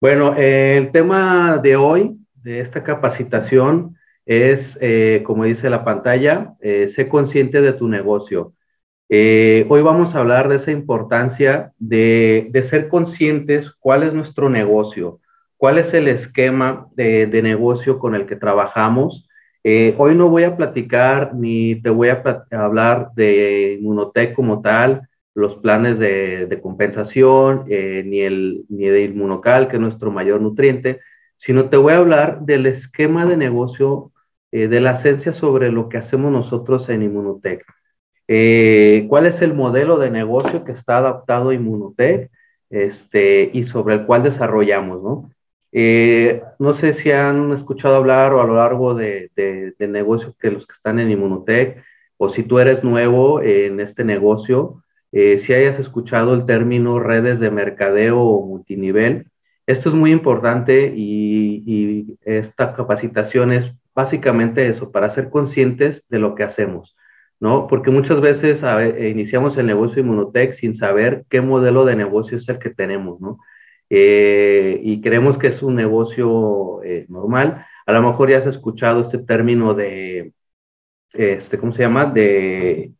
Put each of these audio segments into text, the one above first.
Bueno, eh, el tema de hoy, de esta capacitación, es, eh, como dice la pantalla, eh, sé consciente de tu negocio. hoy vamos a hablar de esa importancia de, ser conscientes cuál es nuestro negocio, cuál es el esquema de, de negocio con el que trabajamos. hoy no voy a platicar ni te voy a hablar de Inmunotech como tal, los planes de, compensación, eh, ni, el, ni de inmunocal, que es nuestro mayor nutriente, sino te voy a hablar del esquema de negocio, eh, de la esencia sobre lo que hacemos nosotros en Inmunotech. Eh, ¿Cuál es el modelo de negocio que está adaptado a Inmunotech este, y sobre el cual desarrollamos, ¿no? no sé si han escuchado hablar o a lo largo de, de, de negocios que los que están en Inmunotech, o si tú eres nuevo en este negocio, eh, si hayas escuchado el término redes de mercadeo o multinivel. Esto es muy importante y, esta capacitación es básicamente eso, para ser conscientes de lo que hacemos, ¿no? Porque muchas veces iniciamos el negocio Inmunotech sin saber qué modelo de negocio es el que tenemos, ¿no? Eh, y creemos que es un negocio eh, normal. A lo mejor ya has escuchado este término de, este, ¿cómo se llama? De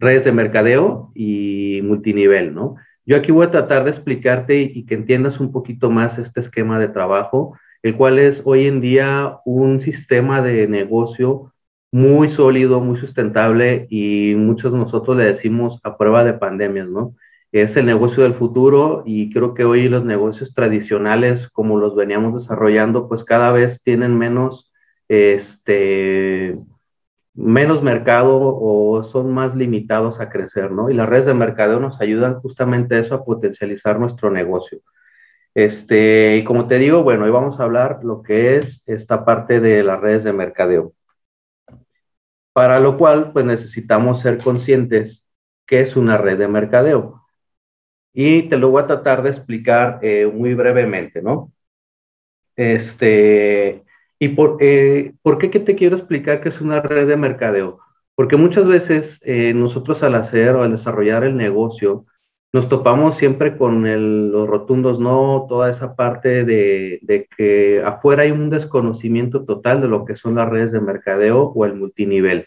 redes de mercadeo y multinivel, ¿no? Yo aquí voy a tratar de explicarte y, que entiendas un poquito más este esquema de trabajo, el cual es hoy en día un sistema de negocio muy sólido, muy sustentable y muchos de nosotros le decimos a prueba de pandemias, ¿no? Es el negocio del futuro y creo que hoy los negocios tradicionales, como los veníamos desarrollando, pues cada vez tienen menos, este, menos mercado o son más limitados a crecer, ¿no? Y las redes de mercadeo nos ayudan justamente a eso, a potencializar nuestro negocio. Este, y como te digo, bueno, hoy vamos a hablar lo que es esta parte de las redes de mercadeo. Para lo cual, pues necesitamos ser conscientes qué es una red de mercadeo. Y te lo voy a tratar de explicar eh, muy brevemente, ¿no? Este, ¿Y por, eh, qué te quiero explicar que es una red de mercadeo? Porque muchas veces eh, nosotros al hacer o al desarrollar el negocio, nos topamos siempre con los rotundos no, toda esa parte de, de, que afuera hay un desconocimiento total de lo que son las redes de mercadeo o el multinivel.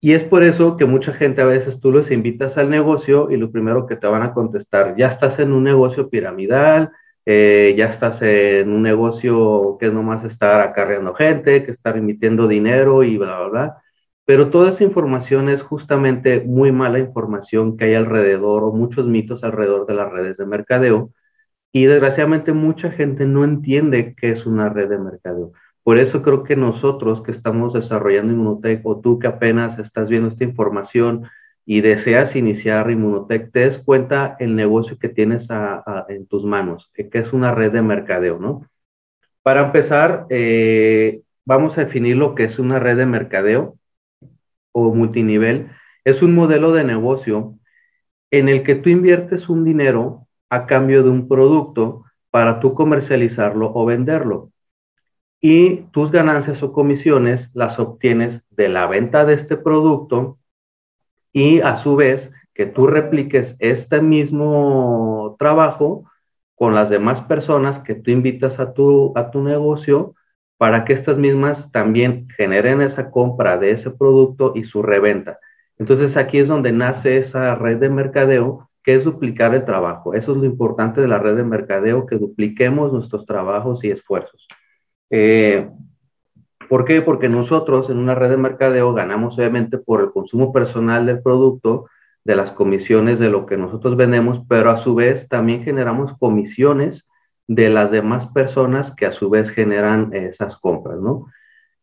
Y es por eso que mucha gente a veces tú los invitas al negocio y lo primero que te van a contestar, ya estás en un negocio piramidal, eh, ya estás en un negocio que es nomás estar acarreando gente, que estar emitiendo dinero y bla, bla, bla. Pero toda esa información es justamente muy mala información que hay alrededor o muchos mitos alrededor de las redes de mercadeo. Y desgraciadamente mucha gente no entiende qué es una red de mercadeo. Por eso creo que nosotros que estamos desarrollando Inmunotech o tú que apenas estás viendo esta información, y deseas iniciar Inmunotech, te des cuenta el negocio que tienes en tus manos, que es una red de mercadeo, ¿no? Para empezar, eh, vamos a definir lo que es una red de mercadeo o multinivel. Es un modelo de negocio en el que tú inviertes un dinero a cambio de un producto para tú comercializarlo o venderlo. Y tus ganancias o comisiones las obtienes de la venta de este producto y a su vez que tú repliques este mismo trabajo con las demás personas que tú invitas a tu, a tu negocio para que estas mismas también generen esa compra de ese producto y su reventa. Entonces aquí es donde nace esa red de mercadeo que es duplicar el trabajo. Eso es lo importante de la red de mercadeo, que dupliquemos nuestros trabajos y esfuerzos. Eh, ¿Por qué? Porque nosotros en una red de mercadeo ganamos obviamente por el consumo personal del producto, de las comisiones de lo que nosotros vendemos, pero a su vez también generamos comisiones de las demás personas que a su vez generan esas compras, ¿no?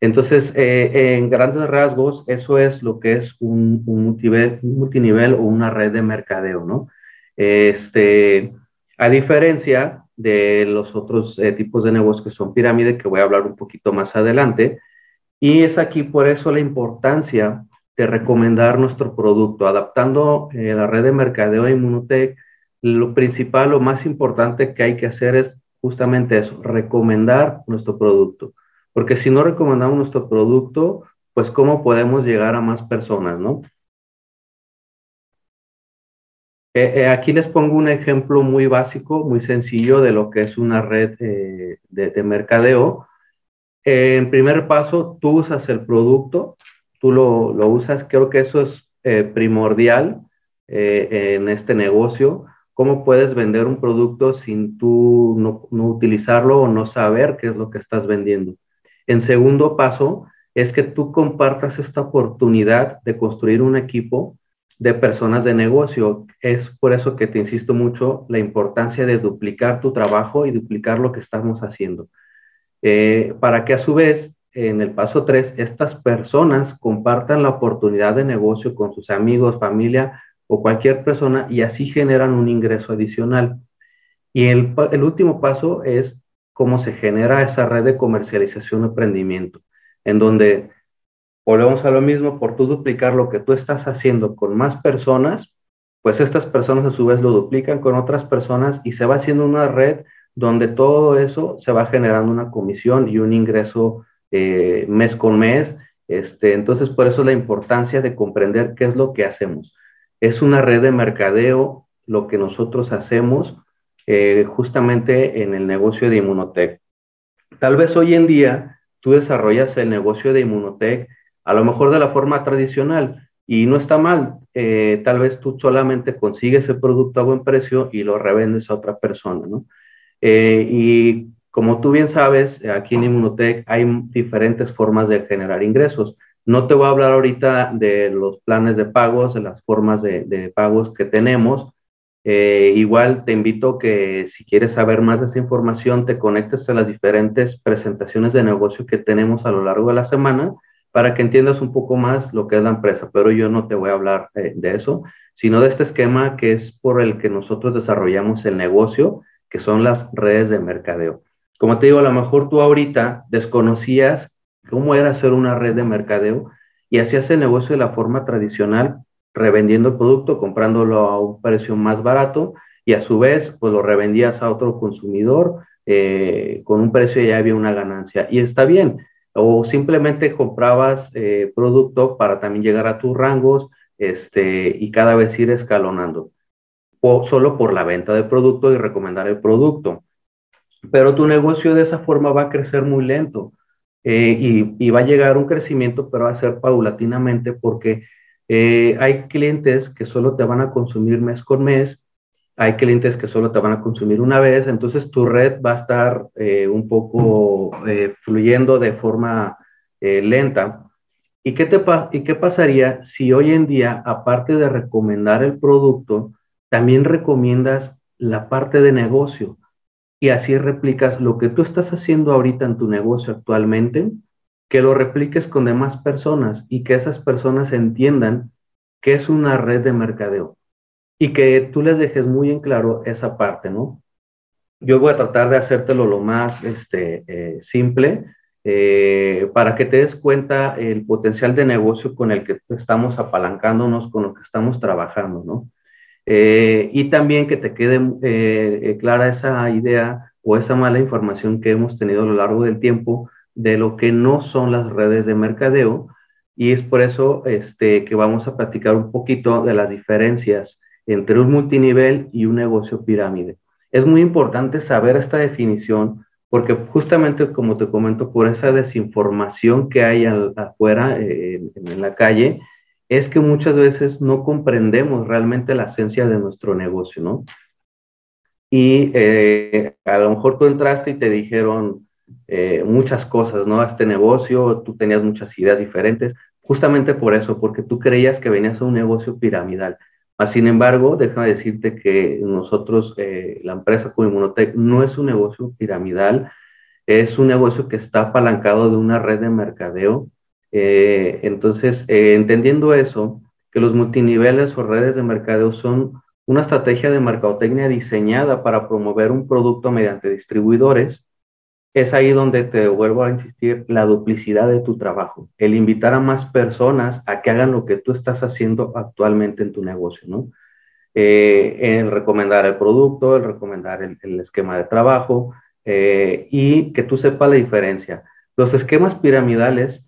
Entonces, eh, en grandes rasgos, eso es lo que es un, multinivel, o una red de mercadeo, ¿no? Este, a diferencia de los otros eh, tipos de negocios que son pirámide, que voy a hablar un poquito más adelante. Y es aquí por eso la importancia de recomendar nuestro producto, adaptando eh, la red de mercadeo de Inmunotech. Lo principal, lo más importante que hay que hacer es justamente eso, recomendar nuestro producto. Porque si no recomendamos nuestro producto, pues cómo podemos llegar a más personas, ¿no? Eh, eh, aquí les pongo un ejemplo muy básico, muy sencillo de lo que es una red de, de, mercadeo. en primer paso, tú usas el producto, tú lo, lo usas, creo que eso es primordial en este negocio. ¿Cómo puedes vender un producto sin tú no, no utilizarlo o no saber qué es lo que estás vendiendo? En segundo paso, es que tú compartas esta oportunidad de construir un equipo de personas de negocio. Es por eso que te insisto mucho la importancia de duplicar tu trabajo y duplicar lo que estamos haciendo. Eh, para que a su vez, en el paso 3, estas personas compartan la oportunidad de negocio con sus amigos, familia o cualquier persona y así generan un ingreso adicional. Y el, el último paso es cómo se genera esa red de comercialización o emprendimiento en donde volvemos a lo mismo, por tú duplicar lo que tú estás haciendo con más personas, pues estas personas a su vez lo duplican con otras personas y se va haciendo una red donde todo eso se va generando una comisión y un ingreso eh, mes con mes. Este, entonces, por eso la importancia de comprender qué es lo que hacemos. Es una red de mercadeo lo que nosotros hacemos eh, justamente en el negocio de Inmunotech. Tal vez hoy en día tú desarrollas el negocio de Inmunotech a lo mejor de la forma tradicional y no está mal. Eh, tal vez tú solamente consigues el producto a buen precio y lo revendes a otra persona. Eh, y como tú bien sabes, aquí en Inmunotech hay diferentes formas de generar ingresos. No te voy a hablar ahorita de los planes de pagos, de las formas de, de pagos que tenemos, eh, igual te invito que si quieres saber más de esta información, te conectes a las diferentes presentaciones de negocio que tenemos a lo largo de la semana para que entiendas un poco más lo que es la empresa, pero yo no te voy a hablar eh, de eso, sino de este esquema que es por el que nosotros desarrollamos el negocio, que son las redes de mercadeo. Como te digo, a lo mejor tú ahorita desconocías cómo era hacer una red de mercadeo y hacías el negocio de la forma tradicional, revendiendo el producto, comprándolo a un precio más barato y a su vez pues lo revendías a otro consumidor eh, con un precio y ya había una ganancia. Y está bien. O simplemente comprabas eh, producto para también llegar a tus rangos este, y cada vez ir escalonando. O solo por la venta del producto y recomendar el producto. Pero tu negocio de esa forma va a crecer muy lento eh, y, y va a llegar un crecimiento, pero va a ser paulatinamente porque eh, hay clientes que solo te van a consumir mes con mes, hay clientes que solo te van a consumir una vez, entonces tu red va a estar eh, un poco eh, fluyendo de forma lenta. ¿Y qué, te ¿Y qué pasaría si hoy en día, aparte de recomendar el producto, también recomiendas la parte de negocio? Y así replicas lo que tú estás haciendo ahorita en tu negocio actualmente, que lo repliques con demás personas y que esas personas entiendan que es una red de mercadeo y que tú les dejes muy en claro esa parte, ¿no? Yo voy a tratar de hacértelo lo más este, eh, simple eh, para que te des cuenta el potencial de negocio con el que estamos apalancándonos, con lo que estamos trabajando, ¿no? Eh, y también que te quede clara esa idea o esa mala información que hemos tenido a lo largo del tiempo de lo que no son las redes de mercadeo y es por eso este, que vamos a platicar un poquito de las diferencias entre un multinivel y un negocio pirámide. Es muy importante saber esta definición porque justamente como te comento, por esa desinformación que hay afuera eh, en, la calle, es que muchas veces no comprendemos realmente la esencia de nuestro negocio, ¿no? Y eh, a lo mejor tú entraste y te dijeron, eh, muchas cosas, ¿no? A este negocio, tú tenías muchas ideas diferentes, justamente por eso, porque tú creías que venías a un negocio piramidal. Sin embargo, déjame decirte que nosotros, eh, la empresa como Inmunotech, no es un negocio piramidal, es un negocio que está apalancado de una red de mercadeo. Eh, entonces, entendiendo eso, que los multiniveles o redes de mercadeo son una estrategia de mercadotecnia diseñada para promover un producto mediante distribuidores es ahí donde te vuelvo a insistir la duplicidad de tu trabajo, el invitar a más personas a que hagan lo que tú estás haciendo actualmente en tu negocio, ¿no? Eh, el recomendar el producto, el recomendar el, esquema de trabajo eh, y que tú sepas la diferencia. Los esquemas piramidales,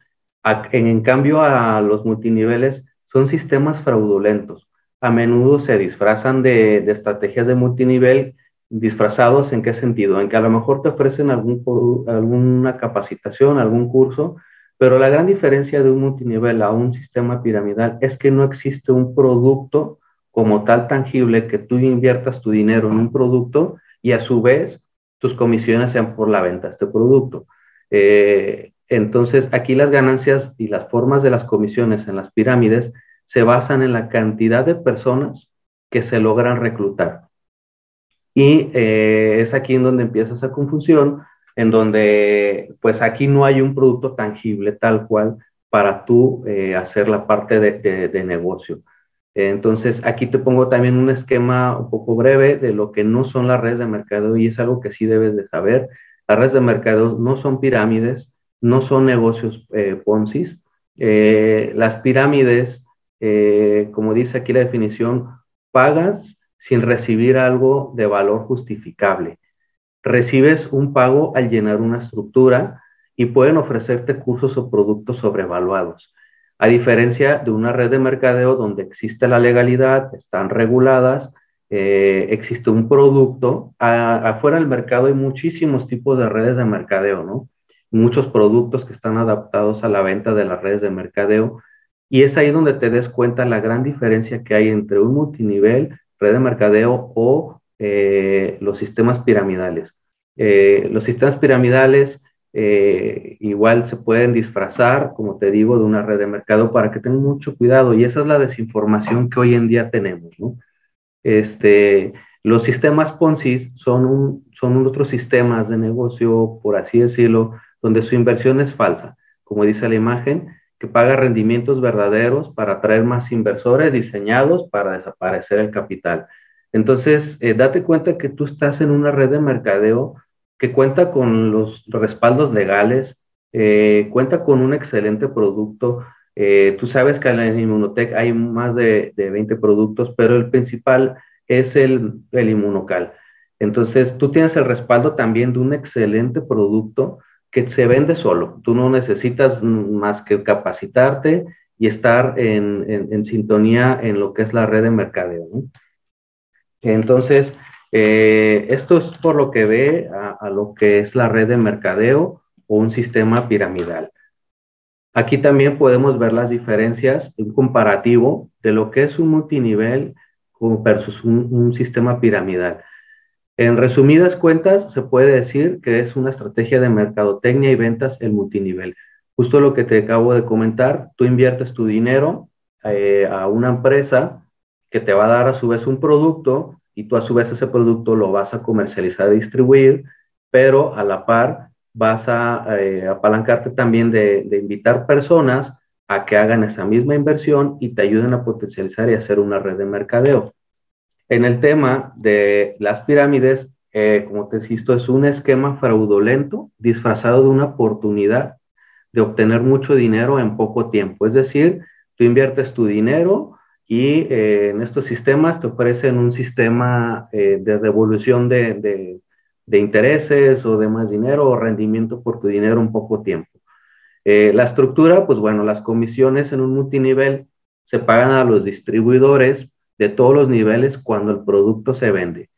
en, en cambio a los multiniveles, son sistemas fraudulentos. a menudo se disfrazan de, estrategias de multinivel, disfrazados en qué sentido? En que a lo mejor te ofrecen alguna capacitación, algún curso, pero la gran diferencia de un multinivel a un sistema piramidal es que no existe un producto como tal tangible que tú inviertas tu dinero en un producto y a su vez tus comisiones sean por la venta de este producto. Eh, entonces, aquí las ganancias y las formas de las comisiones en las pirámides se basan en la cantidad de personas que se logran reclutar. Y eh, es aquí en donde empieza esa confusión, en donde pues aquí no hay un producto tangible tal cual para tú eh, hacer la parte de, negocio. Entonces, aquí te pongo también un esquema un poco breve de lo que no son las redes de mercado y es algo que sí debes de saber. Las redes de mercado no son pirámides, no son negocios eh, Ponzi. las pirámides eh, como dice aquí la definición, pagas sin recibir algo de valor justificable. Recibes un pago al llenar una estructura y pueden ofrecerte cursos o productos sobrevaluados. A diferencia de una red de mercadeo donde existe la legalidad, están reguladas, eh, existe un producto, afuera del mercado hay muchísimos tipos de redes de mercadeo, ¿no? Muchos productos que están adaptados a la venta de las redes de mercadeo y es ahí donde te des cuenta la gran diferencia que hay entre un multinivel, red de mercadeo o eh, los sistemas piramidales. Eh, los sistemas piramidales eh, igual se pueden disfrazar, como te digo, de una red de mercado para que tengan mucho cuidado. Y esa es la desinformación que hoy en día tenemos. Este, los sistemas Ponzi son, son otros sistemas de negocio, por así decirlo, donde su inversión es falsa. Como dice la imagen, que paga rendimientos verdaderos para atraer más inversores diseñados para desaparecer el capital. Entonces, eh, date cuenta que tú estás en una red de mercadeo que cuenta con los respaldos legales, eh, cuenta con un excelente producto. Eh, tú sabes que en la Inmunotech hay más de, de 20 productos, pero el principal es el, el Inmunocal. Entonces, tú tienes el respaldo también de un excelente producto que se vende solo. Tú no necesitas más que capacitarte y estar en, sintonía en lo que es la red de mercadeo. Entonces, eh, esto es por lo que ve a, lo que es la red de mercadeo o un sistema piramidal. Aquí también podemos ver las diferencias, un comparativo de lo que es un multinivel versus un sistema piramidal. En resumidas cuentas, se puede decir que es una estrategia de mercadotecnia y ventas el multinivel. Justo lo que te acabo de comentar, tú inviertes tu dinero eh, a una empresa que te va a dar a su vez un producto y tú a su vez ese producto lo vas a comercializar y distribuir, pero a la par vas a eh, apalancarte también de, de invitar personas a que hagan esa misma inversión y te ayuden a potencializar y hacer una red de mercadeo. En el tema de las pirámides, eh, como te insisto, es un esquema fraudulento disfrazado de una oportunidad de obtener mucho dinero en poco tiempo. Es decir, tú inviertes tu dinero y eh, en estos sistemas te ofrecen un sistema eh, de devolución de, de, intereses o de más dinero o rendimiento por tu dinero en poco tiempo. la estructura, pues bueno, las comisiones en un multinivel se pagan a los distribuidores de todos los niveles cuando el producto se vende.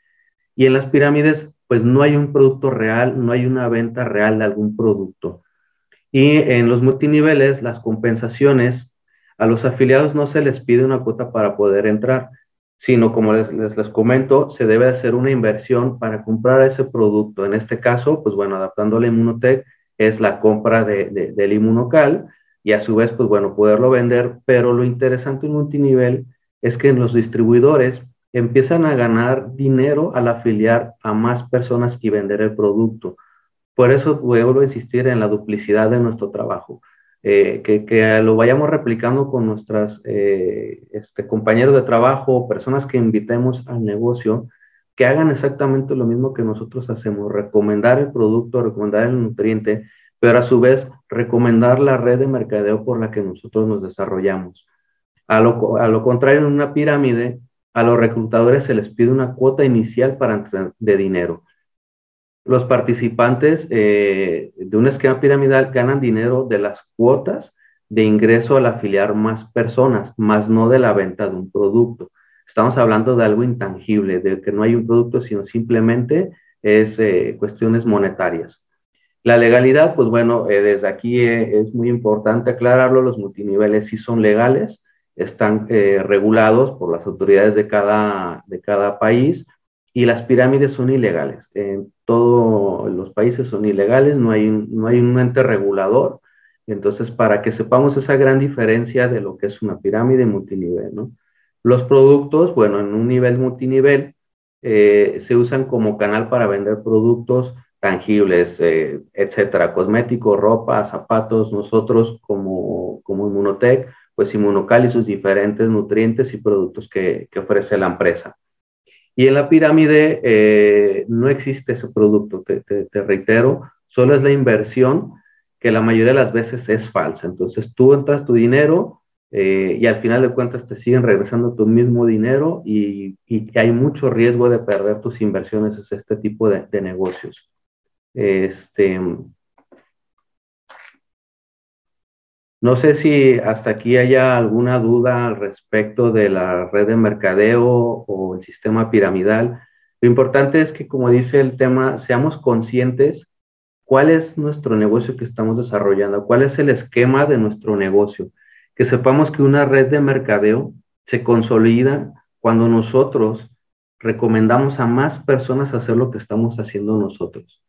Y en las pirámides, pues no hay un producto real, no hay una venta real de algún producto. Y en los multiniveles, las compensaciones, a los afiliados no se les pide una cuota para poder entrar, sino como les, les, comento, se debe hacer una inversión para comprar ese producto. En este caso, pues bueno, adaptando la Inmunotech, es la compra de, del inmunocal y a su vez, pues bueno, poderlo vender, pero lo interesante en multinivel es que los distribuidores empiezan a ganar dinero al afiliar a más personas y vender el producto. Por eso vuelvo a insistir en la duplicidad de nuestro trabajo, eh, que, lo vayamos replicando con nuestros eh, este, compañeros de trabajo, personas que invitemos al negocio, que hagan exactamente lo mismo que nosotros hacemos, recomendar el producto, recomendar el nutriente, pero a su vez recomendar la red de mercadeo por la que nosotros nos desarrollamos. A lo, contrario, en una pirámide, a los reclutadores se les pide una cuota inicial para de dinero. Los participantes eh, de un esquema piramidal ganan dinero de las cuotas de ingreso al afiliar más personas, más no de la venta de un producto. estamos hablando de algo intangible, de que no hay un producto, sino simplemente es eh, cuestiones monetarias. La legalidad, pues bueno, eh, desde aquí es muy importante aclararlo, los multiniveles sí son legales, están regulados por las autoridades de cada, de cada país y las pirámides son ilegales. En todos los países son ilegales, no hay, no hay un ente regulador. Entonces, para que sepamos esa gran diferencia de lo que es una pirámide multinivel. Los productos, bueno, en un nivel multinivel, eh, se usan como canal para vender productos tangibles, eh, etcétera, cosméticos, ropa, zapatos. Nosotros, como, como Inmunotech, pues Inmunocal y sus diferentes nutrientes y productos que, que ofrece la empresa. Y en la pirámide eh, no existe ese producto, te, te, reitero, solo es la inversión que la mayoría de las veces es falsa. Entonces tú entras tu dinero, eh, y al final de cuentas te siguen regresando tu mismo dinero y, y hay mucho riesgo de perder tus inversiones en este tipo de, de negocios. Este, no sé si hasta aquí haya alguna duda al respecto de la red de mercadeo o el sistema piramidal. Lo importante es que, como dice el tema, seamos conscientes cuál es nuestro negocio que estamos desarrollando, cuál es el esquema de nuestro negocio que sepamos que una red de mercadeo se consolida cuando nosotros recomendamos a más personas hacer lo que estamos haciendo nosotros.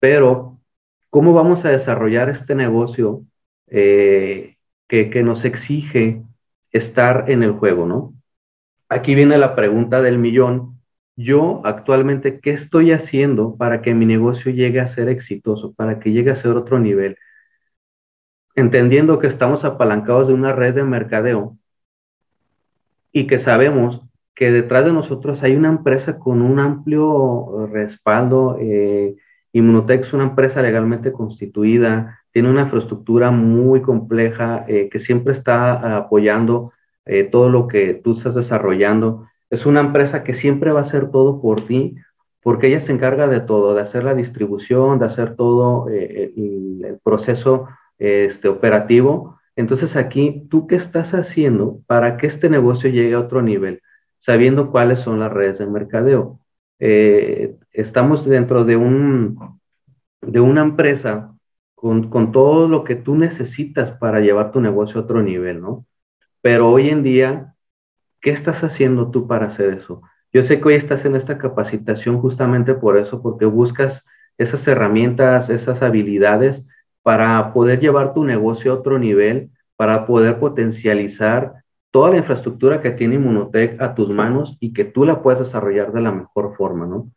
Pero, ¿cómo vamos a desarrollar este negocio eh, que, nos exige estar en el juego, no? Aquí viene la pregunta del millón. Yo actualmente, ¿qué estoy haciendo para que mi negocio llegue a ser exitoso, para que llegue a ser otro nivel? entendiendo que estamos apalancados de una red de mercadeo y que sabemos que detrás de nosotros hay una empresa con un amplio respaldo. Eh, Inmunotech es una empresa legalmente constituida, tiene una infraestructura muy compleja eh, que siempre está apoyando eh, todo lo que tú estás desarrollando. Es una empresa que siempre va a hacer todo por ti, porque ella se encarga de todo, de hacer la distribución, de hacer todo el proceso este, operativo. Entonces aquí, ¿tú qué estás haciendo para que este negocio llegue a otro nivel? Sabiendo cuáles son las redes de mercadeo. Eh, estamos dentro de, un, de una empresa con, con, todo lo que tú necesitas para llevar tu negocio a otro nivel, ¿no? Pero hoy en día, ¿qué estás haciendo tú para hacer eso? Yo sé que hoy estás en esta capacitación justamente por eso, porque buscas esas herramientas, esas habilidades para poder llevar tu negocio a otro nivel, para poder potencializar toda la infraestructura que tiene Inmunotech a tus manos y que tú la puedas desarrollar de la mejor forma, ¿no?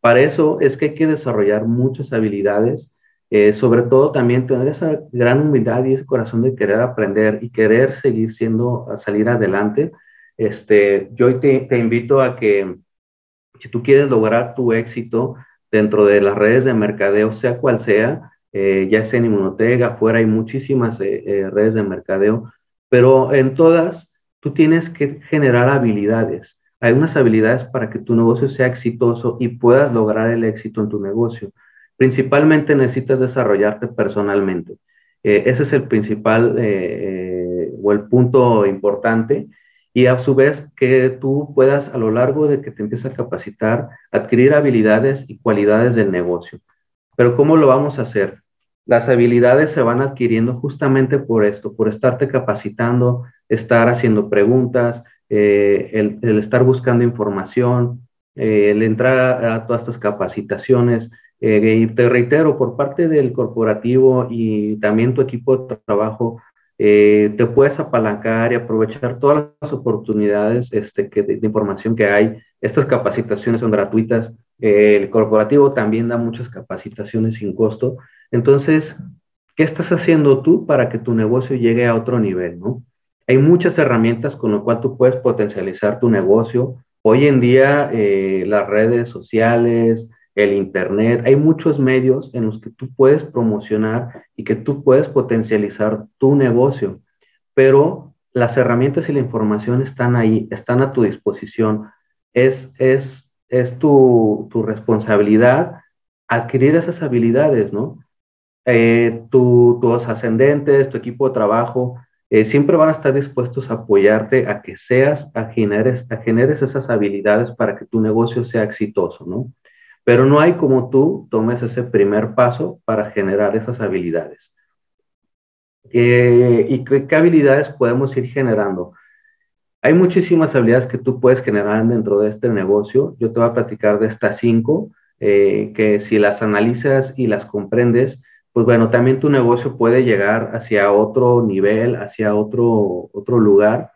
Para eso es que hay que desarrollar muchas habilidades, eh, sobre todo también tener esa gran humildad y ese corazón de querer aprender y querer seguir siendo, salir adelante. Este, yo te, te invito a que si tú quieres lograr tu éxito dentro de las redes de mercadeo, sea cual sea, eh, ya sea en Inmunotech, afuera hay muchísimas eh, eh, redes de mercadeo, pero en todas tú tienes que generar habilidades. Hay unas habilidades para que tu negocio sea exitoso y puedas lograr el éxito en tu negocio. Principalmente necesitas desarrollarte personalmente. ese es el principal o el punto importante y a su vez que tú puedas a lo largo de que te empieces a capacitar, adquirir habilidades y cualidades del negocio. Pero ¿cómo lo vamos a hacer? Las habilidades se van adquiriendo justamente por esto, por estarte capacitando, estar haciendo preguntas, eh, el, estar buscando información, eh, el entrar a, todas estas capacitaciones. Eh, y te reitero, por parte del corporativo y también tu equipo de trabajo, te puedes apalancar y aprovechar todas las oportunidades este, que, de información que hay. Estas capacitaciones son gratuitas el corporativo también da muchas capacitaciones sin costo. Entonces, ¿qué estás haciendo tú para que tu negocio llegue a otro nivel? ¿no? Hay muchas herramientas con las cuales tú puedes potencializar tu negocio. Hoy en día, eh, las redes sociales, el Internet, hay muchos medios en los que tú puedes promocionar y que tú puedes potencializar tu negocio. Pero las herramientas y la información están ahí, están a tu disposición. Es, es es tu, responsabilidad adquirir esas habilidades, ¿no? Eh, tus ascendentes, tu equipo de trabajo, eh, siempre van a estar dispuestos a apoyarte a que seas, a generes, a generes esas habilidades para que tu negocio sea exitoso, ¿no? Pero no hay como tú tomes ese primer paso para generar esas habilidades. ¿Y qué, habilidades podemos ir generando? Hay muchísimas habilidades que tú puedes generar dentro de este negocio. Yo te voy a platicar de estas cinco, eh, que si las analizas y las comprendes, pues bueno, también tu negocio puede llegar hacia otro nivel, hacia otro, otro lugar,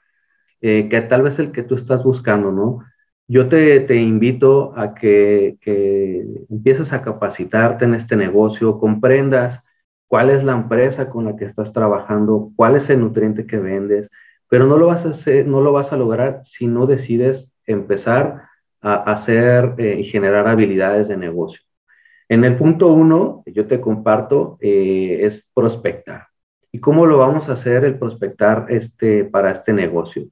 eh, que tal vez el que tú estás buscando, ¿no? Yo te, te invito a que, que, empieces a capacitarte en este negocio, comprendas cuál es la empresa con la que estás trabajando, cuál es el nutriente que vendes, pero no lo vas a hacer, no lo vas a lograr si no decides empezar a hacer eh, y generar habilidades de negocio. En el punto uno, yo te comparto, eh, es prospectar. ¿Y cómo lo vamos a hacer el prospectar este, para este negocio?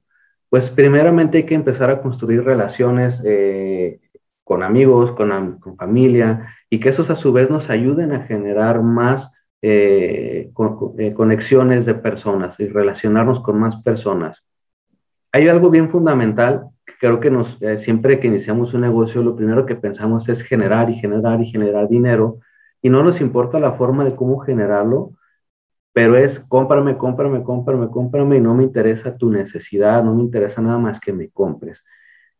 Pues primeramente hay que empezar a construir relaciones eh, con amigos, con, familia, y que esos a su vez nos ayuden a generar más eh, conexiones de personas y relacionarnos con más personas. Hay algo bien fundamental creo que nos, eh, siempre que iniciamos un negocio, lo primero que pensamos es generar y generar y generar dinero, y no nos importa la forma de cómo generarlo, pero es cómprame, cómprame, cómprame, cómprame, y no me interesa tu necesidad, no me interesa nada más que me compres.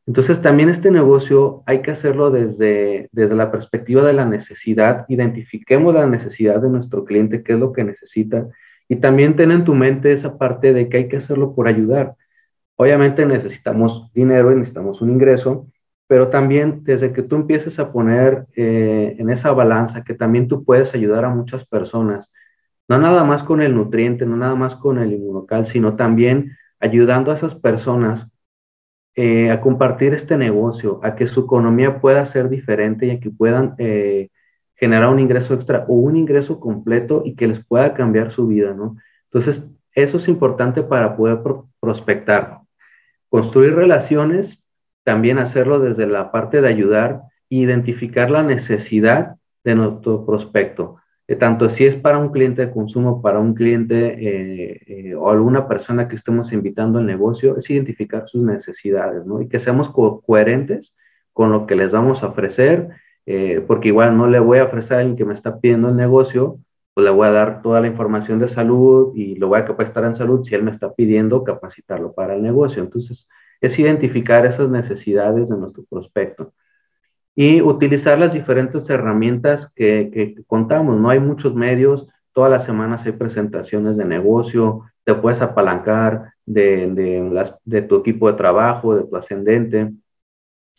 Entonces, también este negocio hay que hacerlo desde, desde la perspectiva de la necesidad, identifiquemos la necesidad de nuestro cliente, qué es lo que necesita, y también ten en tu mente esa parte de que hay que hacerlo por ayudar. Obviamente necesitamos dinero y necesitamos un ingreso, pero también desde que tú empieces a poner eh, en esa balanza que también tú puedes ayudar a muchas personas, no nada más con el nutriente, no nada más con el inmunocal, sino también ayudando a esas personas eh, a compartir este negocio, a que su economía pueda ser diferente y a que puedan eh, generar un ingreso extra o un ingreso completo y que les pueda cambiar su vida, ¿no? Entonces, eso es importante para poder prospectar. Construir relaciones, también hacerlo desde la parte de ayudar e identificar la necesidad de nuestro prospecto. Eh, tanto si es para un cliente de consumo, para un cliente eh, eh, o alguna persona que estemos invitando al negocio, es identificar sus necesidades, ¿no? Y que seamos coherentes con lo que les vamos a ofrecer, porque igual no le voy a ofrecer a alguien que me está pidiendo el negocio pues le voy a dar toda la información de salud y lo voy a capacitar en salud si él me está pidiendo capacitarlo para el negocio. Entonces, es identificar esas necesidades de nuestro prospecto y utilizar las diferentes herramientas que, contamos. No hay muchos medios, todas las semanas hay presentaciones de negocio, te puedes apalancar de, de, de tu equipo de trabajo, de tu ascendente,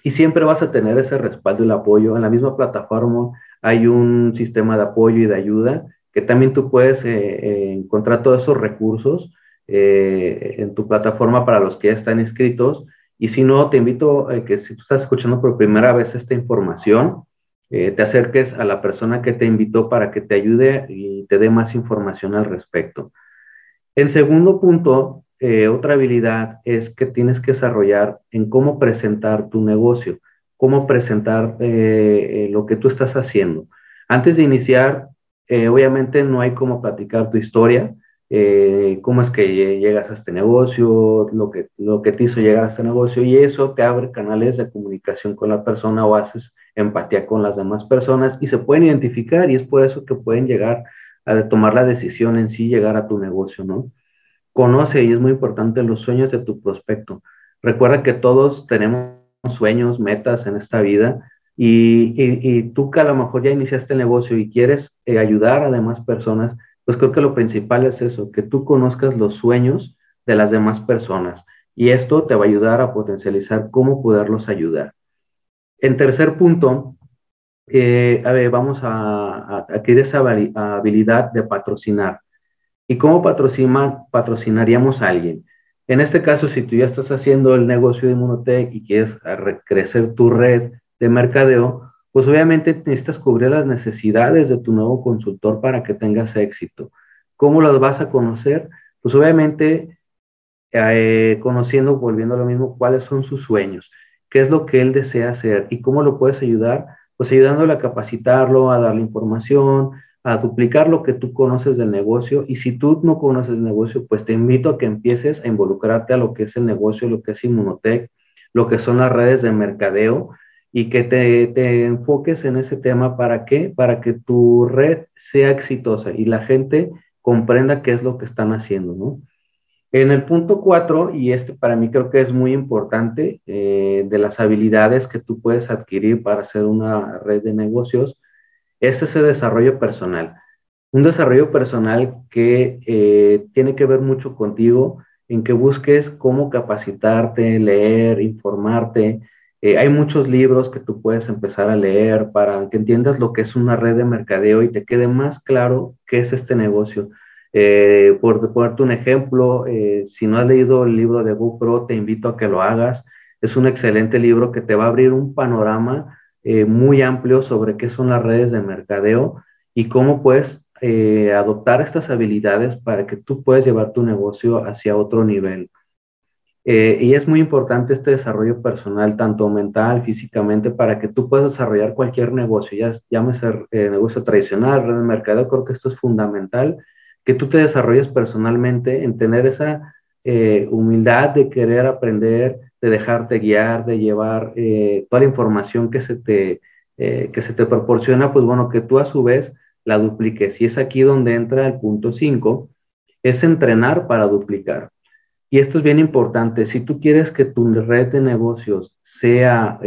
y siempre vas a tener ese respaldo y el apoyo. En la misma plataforma hay un sistema de apoyo y de ayuda que también tú puedes eh, eh, encontrar todos esos recursos eh, en tu plataforma para los que ya están inscritos. Y si no, te invito a que si tú estás escuchando por primera vez esta información, te acerques a la persona que te invitó para que te ayude y te dé más información al respecto. El segundo punto, otra habilidad es que tienes que desarrollar en cómo presentar tu negocio, cómo presentar lo que tú estás haciendo. Antes de iniciar, eh, obviamente no hay cómo platicar tu historia, eh, cómo es que llegas a este negocio, lo que, lo que te hizo llegar a este negocio y eso te abre canales de comunicación con la persona o haces empatía con las demás personas y se pueden identificar y es por eso que pueden llegar a tomar la decisión en sí llegar a tu negocio, ¿no? Conoce y es muy importante los sueños de tu prospecto. Recuerda que todos tenemos sueños, metas en esta vida y, y, tú que a lo mejor ya iniciaste el negocio y quieres eh, ayudar a demás personas, pues creo que lo principal es eso, que tú conozcas los sueños de las demás personas. Y esto te va a ayudar a potencializar cómo poderlos ayudar. En tercer punto, eh, a ver, vamos a, adquirir esa habilidad de patrocinar. ¿Y cómo patrocina, patrocinaríamos a alguien? En este caso, si tú ya estás haciendo el negocio de Inmunotech y quieres crecer tu red de mercadeo, pues obviamente necesitas cubrir las necesidades de tu nuevo consultor para que tengas éxito. ¿Cómo las vas a conocer? Pues obviamente eh, conociendo, volviendo a lo mismo, cuáles son sus sueños, qué es lo que él desea hacer y cómo lo puedes ayudar, pues ayudándole a capacitarlo, a darle información, a duplicar lo que tú conoces del negocio y si tú no conoces el negocio, pues te invito a que empieces a involucrarte a lo que es el negocio, lo que es Inmunotech, lo que son las redes de mercadeo y que te, te enfoques en ese tema. ¿Para qué? Para que tu red sea exitosa y la gente comprenda qué es lo que están haciendo, ¿no? En el punto cuatro, y este para mí creo que es muy importante, eh, de las habilidades que tú puedes adquirir para hacer una red de negocios, es ese desarrollo personal. Un desarrollo personal que eh, tiene que ver mucho contigo, en que busques cómo capacitarte, leer, informarte. Eh, hay muchos libros que tú puedes empezar a leer para que entiendas lo que es una red de mercadeo y te quede más claro qué es este negocio. Eh, por ponerte un ejemplo, eh, si no has leído el libro de GoPro, te invito a que lo hagas. Es un excelente libro que te va a abrir un panorama muy amplio sobre qué son las redes de mercadeo y cómo puedes adoptar estas habilidades para que tú puedas llevar tu negocio hacia otro nivel. Y es muy importante este desarrollo personal, tanto mental, físicamente, para que tú puedas desarrollar cualquier negocio, ya llámese negocio tradicional, red de mercadeo, creo que esto es fundamental que tú te desarrolles personalmente en tener esa eh, humildad de querer aprender, de dejarte guiar, de llevar eh, toda la información que se, te, eh, que se te proporciona, pues bueno, que tú a su vez la dupliques. Y es aquí donde entra el punto 5, es entrenar para duplicar. Y esto es bien importante. Si tú quieres que tu red de negocios sea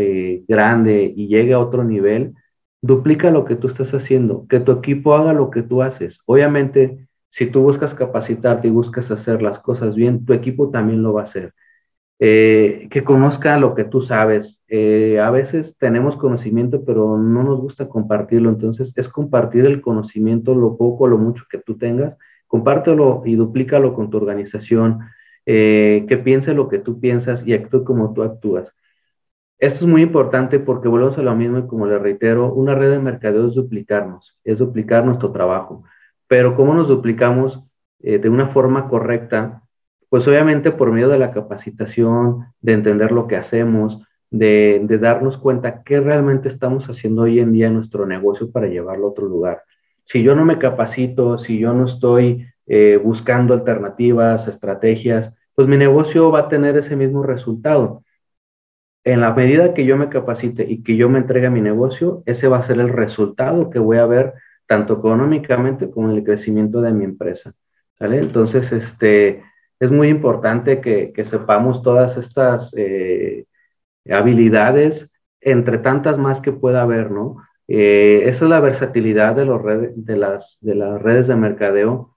grande y llegue a otro nivel, duplica lo que tú estás haciendo, que tu equipo haga lo que tú haces. Obviamente, si tú buscas capacitarte y buscas hacer las cosas bien, tu equipo también lo va a hacer. Eh, que conozca lo que tú sabes. Eh, a veces tenemos conocimiento, pero no nos gusta compartirlo. Entonces, es compartir el conocimiento, lo poco, lo mucho que tú tengas. Compártelo y duplícalo con tu organización. Eh, que piense lo que tú piensas y actúe como tú actúas. Esto es muy importante porque volvemos a lo mismo y como le reitero, una red de mercadeo es duplicarnos, es duplicar nuestro trabajo. Pero ¿cómo nos duplicamos eh, de una forma correcta? Pues obviamente por medio de la capacitación, de entender lo que hacemos, de, darnos cuenta qué realmente estamos haciendo hoy en día en nuestro negocio para llevarlo a otro lugar. Si yo no me capacito, si yo no estoy eh, buscando alternativas, estrategias, pues mi negocio va a tener ese mismo resultado. En la medida que yo me capacite y que yo me entregue a mi negocio, ese va a ser el resultado que voy a ver tanto económicamente como en el crecimiento de mi empresa. Entonces, este, es muy importante que, sepamos todas estas eh, habilidades, entre tantas más que pueda haber, ¿no? Eh, esa es la versatilidad de, los de, las, de las redes de mercadeo,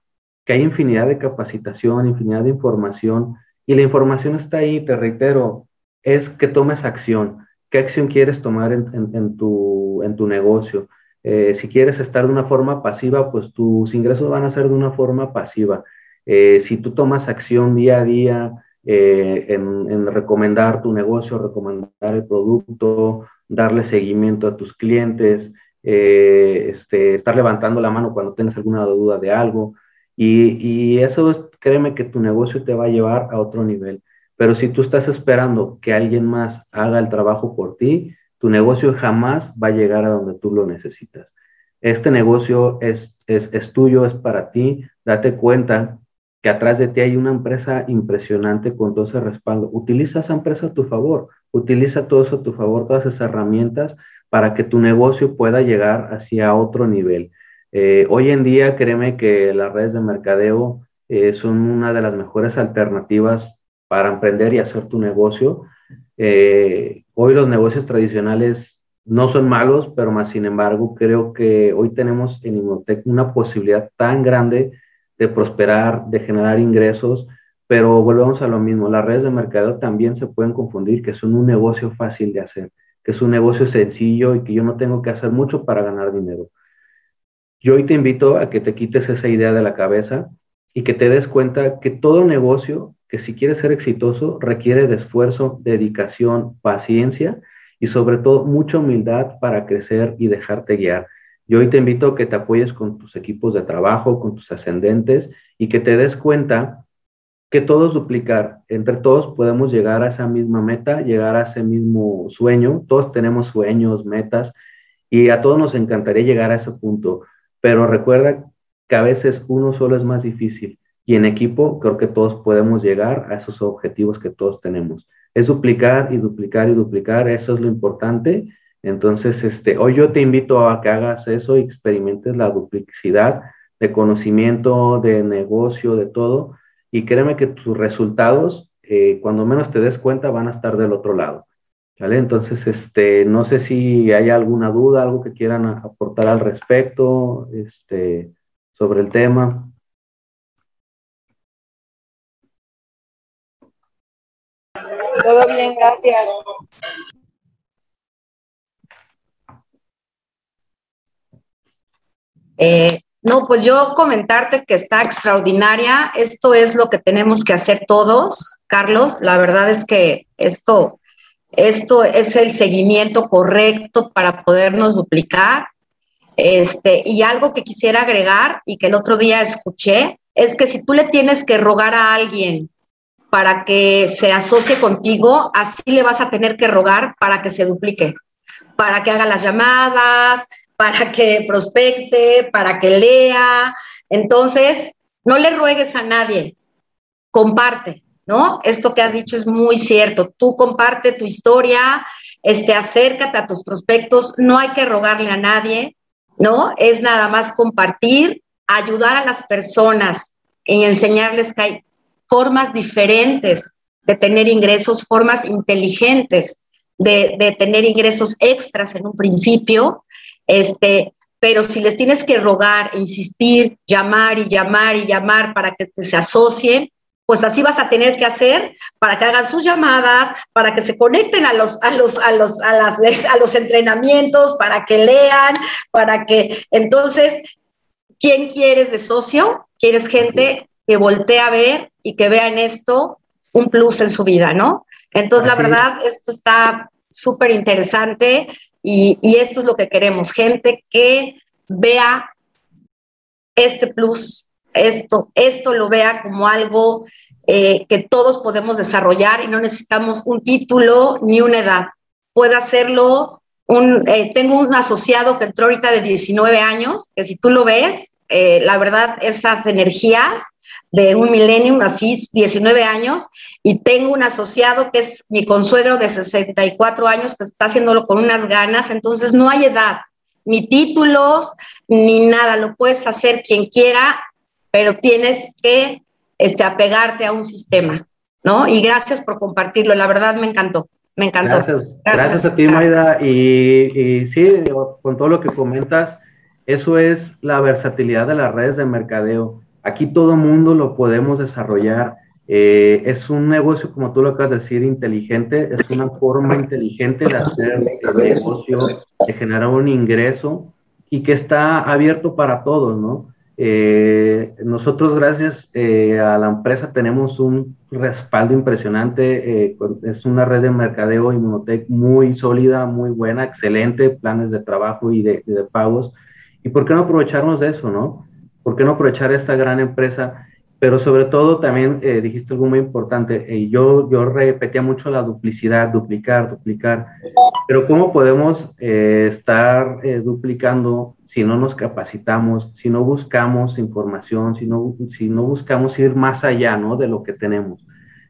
que hay infinidad de capacitación, infinidad de información, y la información está ahí, te reitero, es que tomes acción. ¿Qué acción quieres tomar en, tu, en tu negocio? Eh, si quieres estar de una forma pasiva, pues tus ingresos van a ser de una forma pasiva. Eh, si tú tomas acción día a día eh, en, recomendar tu negocio, recomendar el producto, darle seguimiento a tus clientes, este, estar levantando la mano cuando tienes alguna duda de algo, y, y eso créeme que tu negocio te va a llevar a otro nivel. Pero si tú estás esperando que alguien más haga el trabajo por ti, tu negocio jamás va a llegar a donde tú lo necesitas. Este negocio es, es, tuyo, es para ti. Date cuenta que atrás de ti hay una empresa impresionante con todo ese respaldo. Utiliza esa empresa a tu favor, utiliza todo eso a tu favor, todas esas herramientas para que tu negocio pueda llegar hacia otro nivel. Eh, hoy en día, créeme que las redes de mercadeo eh, son una de las mejores alternativas para emprender y hacer tu negocio. Eh, hoy los negocios tradicionales no son malos, pero más sin embargo creo que hoy tenemos en Inmotec una posibilidad tan grande de prosperar, de generar ingresos, pero volvemos a lo mismo, las redes de mercadeo también se pueden confundir que son un negocio fácil de hacer, que es un negocio sencillo y que yo no tengo que hacer mucho para ganar dinero. Yo hoy te invito a que te quites esa idea de la cabeza y que te des cuenta que todo negocio que si quieres ser exitoso requiere de esfuerzo, dedicación, paciencia y sobre todo mucha humildad para crecer y dejarte guiar. Yo hoy te invito a que te apoyes con tus equipos de trabajo, con tus ascendentes y que te des cuenta que todos duplicar, entre todos podemos llegar a esa misma meta, llegar a ese mismo sueño, todos tenemos sueños, metas y a todos nos encantaría llegar a ese punto, pero recuerda que a veces uno solo es más difícil y en equipo creo que todos podemos llegar a esos objetivos que todos tenemos. Es duplicar y duplicar y duplicar, eso es lo importante. Entonces, este, hoy yo te invito a que hagas eso y experimentes la duplicidad de conocimiento, de negocio, de todo. Y créeme que tus resultados, eh, cuando menos te des cuenta, van a estar del otro lado. ¿Vale? Entonces, este, no sé si hay alguna duda, algo que quieran aportar al respecto, este, sobre el tema. Todo bien, gracias. Eh, no, pues yo comentarte que está extraordinaria. Esto es lo que tenemos que hacer todos, Carlos. La verdad es que esto, esto es el seguimiento correcto para podernos duplicar. Este, y algo que quisiera agregar y que el otro día escuché es que si tú le tienes que rogar a alguien para que se asocie contigo, así le vas a tener que rogar para que se duplique, para que haga las llamadas, para que prospecte, para que lea. Entonces, no le ruegues a nadie, comparte, ¿no? Esto que has dicho es muy cierto. Tú comparte tu historia, este, acércate a tus prospectos, no hay que rogarle a nadie, ¿no? Es nada más compartir, ayudar a las personas y enseñarles que hay formas diferentes de tener ingresos, formas inteligentes de, tener ingresos extras en un principio, este, pero si les tienes que rogar, insistir, llamar y llamar y llamar para que se asocien, pues así vas a tener que hacer para que hagan sus llamadas, para que se conecten a los, a los, a los, a las, a los entrenamientos, para que lean, para que entonces, ¿quién quieres de socio? ¿Quieres gente que voltee a ver y que vea en esto un plus en su vida, ¿no? Entonces, la verdad, esto está súper interesante y, esto es lo que queremos, gente que vea este plus, esto, esto lo vea como algo eh, que todos podemos desarrollar y no necesitamos un título ni una edad. Puede hacerlo un, eh, tengo un asociado que entró ahorita de 19 años, que si tú lo ves, eh, la verdad, esas energías de un millennium, así 19 años, y tengo un asociado que es mi consuegro de 64 años que está haciéndolo con unas ganas, entonces no hay edad, ni títulos, ni nada, lo puedes hacer quien quiera, pero tienes que este, apegarte a un sistema, ¿no? Y gracias por compartirlo, la verdad me encantó. Me encantó. Gracias, a ti, Maida. Y, y sí, con todo lo que comentas, eso es la versatilidad de las redes de mercadeo Aquí todo mundo lo podemos desarrollar. Eh, es un negocio, como tú lo acabas de decir, inteligente. Es una forma inteligente de hacer el negocio, de generar un ingreso y que está abierto para todos, ¿no? Eh, nosotros, gracias eh, a la empresa, tenemos un respaldo impresionante. es una red de mercadeo Inmunotech muy sólida, muy buena, excelente, planes de trabajo y de, de pagos. ¿Y por qué no aprovecharnos de eso, no? ¿por qué no aprovechar esta gran empresa? Pero sobre todo también eh, dijiste algo muy importante, y eh, yo, yo repetía mucho la duplicidad, duplicar, duplicar, pero ¿cómo podemos eh, estar duplicando si no nos capacitamos, si no buscamos información, si no, si no buscamos ir más allá ¿no? de lo que tenemos?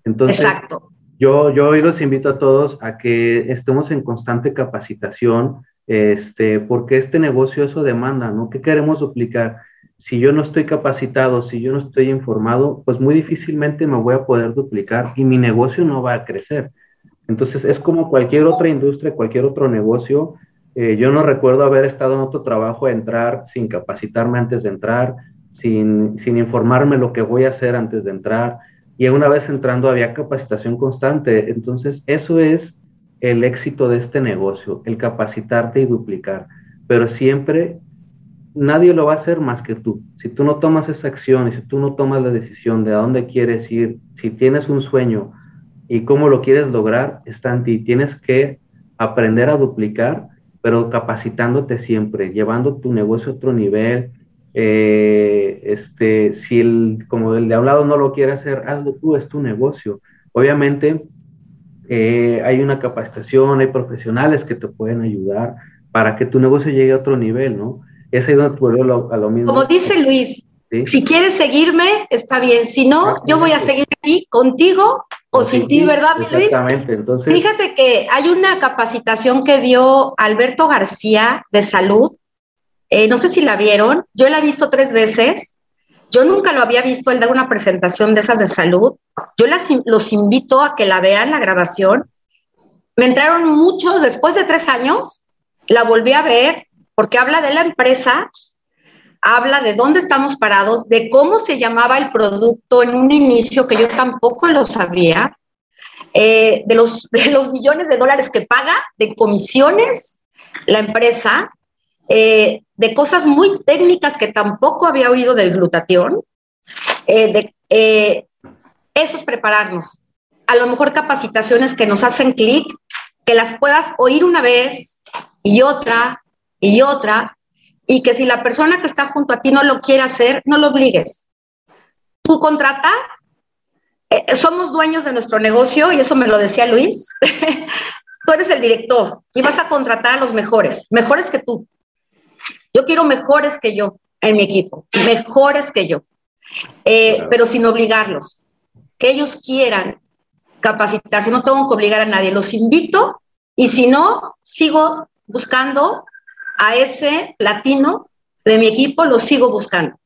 Entonces, Exacto. Yo, yo hoy los invito a todos a que estemos en constante capacitación, este, porque este negocio eso demanda, ¿no? ¿Qué queremos duplicar? si yo no estoy capacitado, si yo no estoy informado, pues muy difícilmente me voy a poder duplicar y mi negocio no va a crecer. Entonces es como cualquier otra industria, cualquier otro negocio. Eh, yo no recuerdo haber estado en otro trabajo, entrar sin capacitarme antes de entrar, sin, sin informarme lo que voy a hacer antes de entrar. Y una vez entrando había capacitación constante. Entonces eso es el éxito de este negocio, el capacitarte y duplicar. Pero siempre nadie lo va a hacer más que tú. Si tú no tomas esa acción y si tú no tomas la decisión de a dónde quieres ir, si tienes un sueño y cómo lo quieres lograr, está en ti. Tienes que aprender a duplicar, pero capacitándote siempre, llevando tu negocio a otro nivel. Eh, este, si el, como el de hablado no lo quiere hacer, hazlo tú, es tu negocio. Obviamente, eh, hay una capacitación, hay profesionales que te pueden ayudar para que tu negocio llegue a otro nivel, ¿no? es ahí donde a lo mismo. Como dice Luis, si quieres seguirme, está bien. Si no, yo voy a seguir aquí contigo o sin ti, ¿verdad, Luis? Exactamente. Entonces... Fíjate que hay una capacitación que dio Alberto García de salud. Eh, no sé si la vieron. Yo la he visto tres veces. Yo nunca lo había visto él dar una presentación de esas de salud. Yo los invito a que la vean, la grabación. Me entraron muchos, después de tres años, la volví a ver porque habla de la empresa habla de dónde estamos parados, de cómo se llamaba el producto en un inicio que yo tampoco lo sabía, eh, de, los, de los millones de dólares que paga de comisiones la empresa, eh, de cosas muy técnicas que tampoco había oído del glutatión. Eh, eso es prepararnos. A lo mejor capacitaciones que nos hacen clic, que las puedas oír una vez y otra y otra, y que si la persona que está junto a ti no lo quiere hacer, no lo obligues. Tú contrata, eh, somos dueños de nuestro negocio y eso me lo decía Luis. tú eres el director y vas a contratar a los mejores, mejores que tú. Yo quiero mejores que yo en mi equipo, mejores que yo, eh, pero sin obligarlos. Que ellos quieran capacitarse, no tengo que obligar a nadie, los invito y si no, sigo buscando a ese latino de mi equipo lo sigo buscando.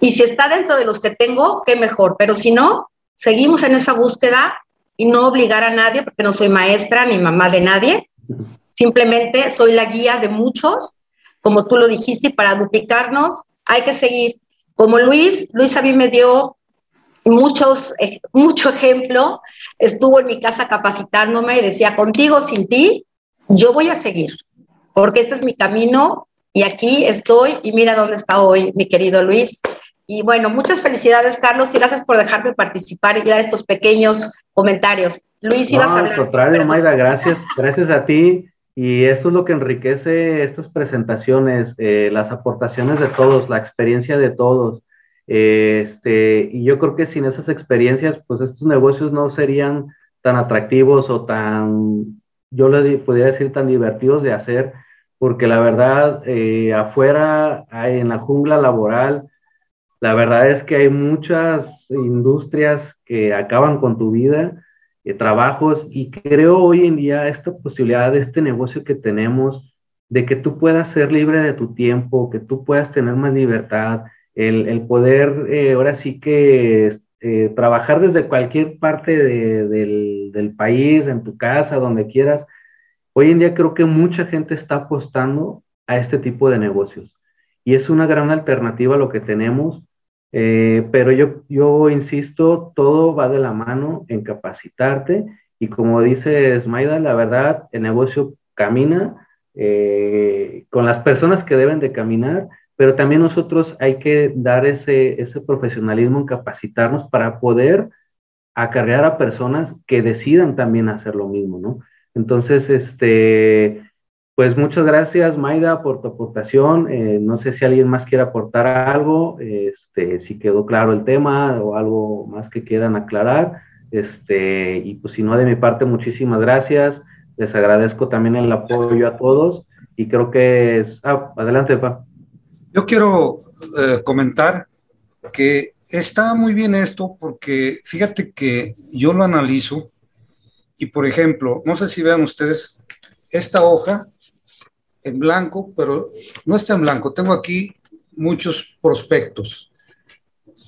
Y si está dentro de los que tengo, qué mejor. Pero si no, seguimos en esa búsqueda y no obligar a nadie, porque no soy maestra ni mamá de nadie. Simplemente soy la guía de muchos, como tú lo dijiste, y para duplicarnos hay que seguir. Como Luis, Luis a mí me dio muchos, eh, mucho ejemplo, estuvo en mi casa capacitándome y decía, contigo, sin ti, yo voy a seguir porque este es mi camino y aquí estoy y mira dónde está hoy mi querido Luis. Y bueno, muchas felicidades, Carlos, y gracias por dejarme participar y dar estos pequeños comentarios. Luis, ibas a hablar. Al contrario, Mayra, gracias, gracias a ti. Y esto es lo que enriquece estas presentaciones, eh, las aportaciones de todos, la experiencia de todos. este, y yo creo que sin esas experiencias, pues estos negocios no serían tan atractivos o tan, yo les podría decir, tan divertidos de hacer porque la verdad, eh, afuera, en la jungla laboral, la verdad es que hay muchas industrias que acaban con tu vida, eh, trabajos, y creo hoy en día esta posibilidad de este negocio que tenemos, de que tú puedas ser libre de tu tiempo, que tú puedas tener más libertad, el, poder eh, ahora sí que trabajar desde cualquier parte del, país, en tu casa, donde quieras, Hoy en día creo que mucha gente está apostando a este tipo de negocios y es una gran alternativa a lo que tenemos, eh, pero yo, yo insisto, todo va de la mano en capacitarte y como dice Smaida, la verdad, el negocio camina eh, con las personas que deben de caminar, pero también nosotros hay que dar ese, ese profesionalismo en capacitarnos para poder acarrear a personas que decidan también hacer lo mismo, ¿no? Entonces, este, pues muchas gracias, Maida, por tu aportación. Eh, no sé si alguien más quiere aportar algo, este, si quedó claro el tema o algo más que quieran aclarar. Este, y pues si no, de mi parte, muchísimas gracias. Les agradezco también el apoyo a todos y creo que es... Ah, adelante, Pa. Yo quiero eh, comentar que está muy bien esto porque fíjate que yo lo analizo y por ejemplo, no sé si vean ustedes esta hoja en blanco, pero no está en blanco. Tengo aquí muchos prospectos.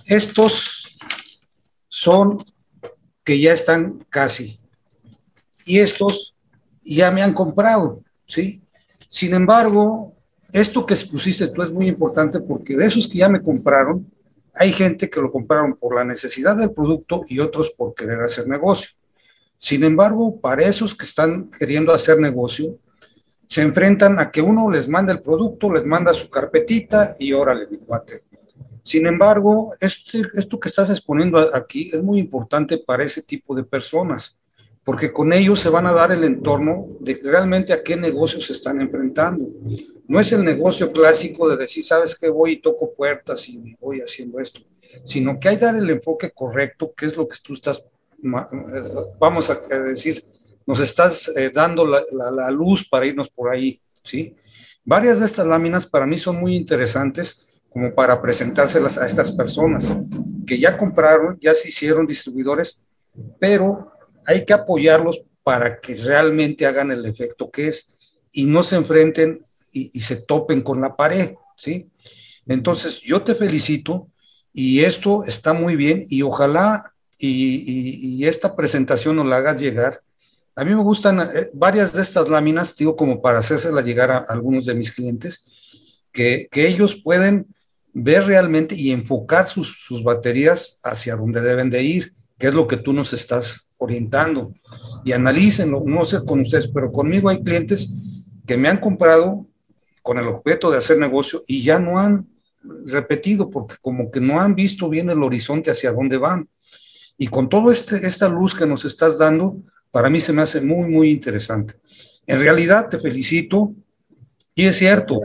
Estos son que ya están casi. Y estos ya me han comprado, ¿sí? Sin embargo, esto que expusiste tú es muy importante porque de esos que ya me compraron, hay gente que lo compraron por la necesidad del producto y otros por querer hacer negocio. Sin embargo, para esos que están queriendo hacer negocio, se enfrentan a que uno les manda el producto, les manda su carpetita y órale, mi cuate. Sin embargo, este, esto que estás exponiendo aquí es muy importante para ese tipo de personas, porque con ellos se van a dar el entorno de realmente a qué negocios se están enfrentando. No es el negocio clásico de decir, sabes que voy y toco puertas y voy haciendo esto, sino que hay que dar el enfoque correcto, que es lo que tú estás vamos a decir, nos estás eh, dando la, luz para irnos por ahí, ¿sí? varias de estas láminas para mí son muy interesantes como para presentárselas a estas personas que ya compraron, ya se hicieron distribuidores, pero hay que apoyarlos para que realmente hagan el efecto que es y no se enfrenten y, se topen con la pared, ¿sí? Entonces, yo te felicito y esto está muy bien y ojalá y, esta presentación nos la hagas llegar. A mí me gustan eh, varias de estas láminas, digo, como para hacérselas llegar a algunos de mis clientes, que, que ellos pueden ver realmente y enfocar sus, sus, baterías hacia donde deben de ir, que es lo que tú nos estás orientando. Y analícenlo, no sé con ustedes, pero conmigo hay clientes que me han comprado con el objeto de hacer negocio y ya no han repetido porque como que no han visto bien el horizonte hacia dónde van. Y con toda este, esta luz que nos estás dando, para mí se me hace muy, muy interesante. En realidad te felicito y es cierto,